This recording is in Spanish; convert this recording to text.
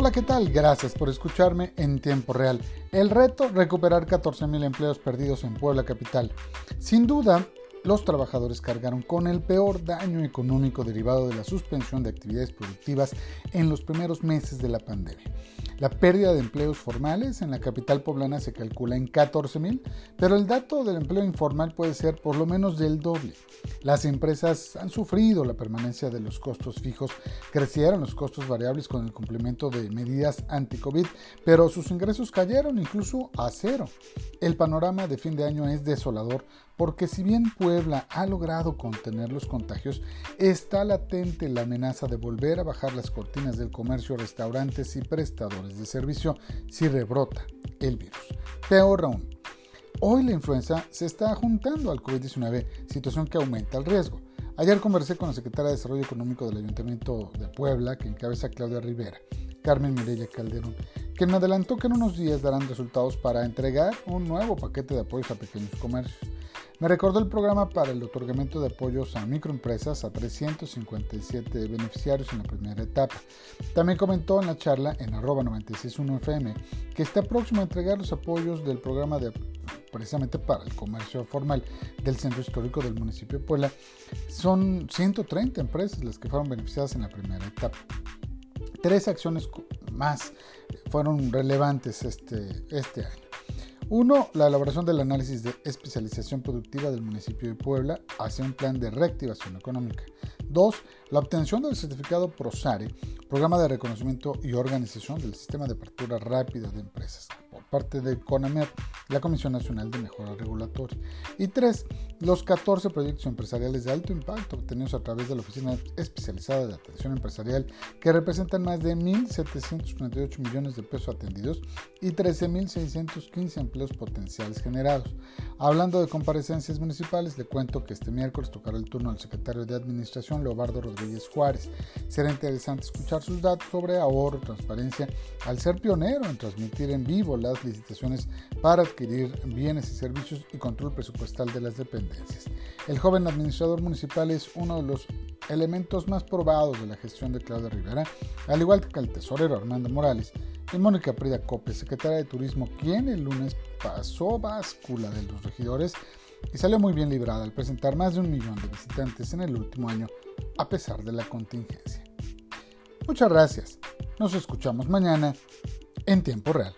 Hola, ¿qué tal? Gracias por escucharme en tiempo real. El reto, recuperar 14.000 empleos perdidos en Puebla Capital. Sin duda, los trabajadores cargaron con el peor daño económico derivado de la suspensión de actividades productivas en los primeros meses de la pandemia. La pérdida de empleos formales en la capital poblana se calcula en 14.000, pero el dato del empleo informal puede ser por lo menos del doble. Las empresas han sufrido la permanencia de los costos fijos, crecieron los costos variables con el cumplimiento de medidas anti-COVID, pero sus ingresos cayeron incluso a cero. El panorama de fin de año es desolador porque si bien Puebla ha logrado contener los contagios, está latente la amenaza de volver a bajar las cortinas del comercio, restaurantes y prestadores de servicio si rebrota el virus. Peor aún, hoy la influenza se está juntando al COVID-19, situación que aumenta el riesgo. Ayer conversé con la secretaria de Desarrollo Económico del Ayuntamiento de Puebla, que encabeza Claudia Rivera, Carmen Mireya Calderón, que me adelantó que en unos días darán resultados para entregar un nuevo paquete de apoyos a pequeños comercios. Me recordó el programa para el otorgamiento de apoyos a microempresas a 357 beneficiarios en la primera etapa. También comentó en la charla en arroba 961fm que está próximo a entregar los apoyos del programa de precisamente para el comercio formal del centro histórico del municipio de Puebla. Son 130 empresas las que fueron beneficiadas en la primera etapa. Tres acciones más fueron relevantes este, este año. Uno, la elaboración del análisis de especialización productiva del municipio de Puebla hacia un plan de reactivación económica. Dos, la obtención del certificado PROSARE, Programa de Reconocimiento y Organización del Sistema de Apertura Rápida de Empresas, por parte de CONAMER, la Comisión Nacional de Mejora Regulatoria. Y tres, los 14 proyectos empresariales de alto impacto obtenidos a través de la Oficina Especializada de Atención Empresarial, que representan más de 1.748 millones de pesos atendidos y 13.615 empleos potenciales generados. Hablando de comparecencias municipales, le cuento que este miércoles tocará el turno al secretario de Administración, Leobardo Rodríguez Juárez. Será interesante escuchar sus datos sobre ahorro, transparencia, al ser pionero en transmitir en vivo las licitaciones para adquirir bienes y servicios y control presupuestal de las dependencias. El joven administrador municipal es uno de los elementos más probados de la gestión de Claudia Rivera, al igual que el tesorero Armando Morales y Mónica Prida Cope, secretaria de Turismo, quien el lunes pasó báscula de los regidores y salió muy bien librada al presentar más de un millón de visitantes en el último año, a pesar de la contingencia. Muchas gracias. Nos escuchamos mañana en tiempo real.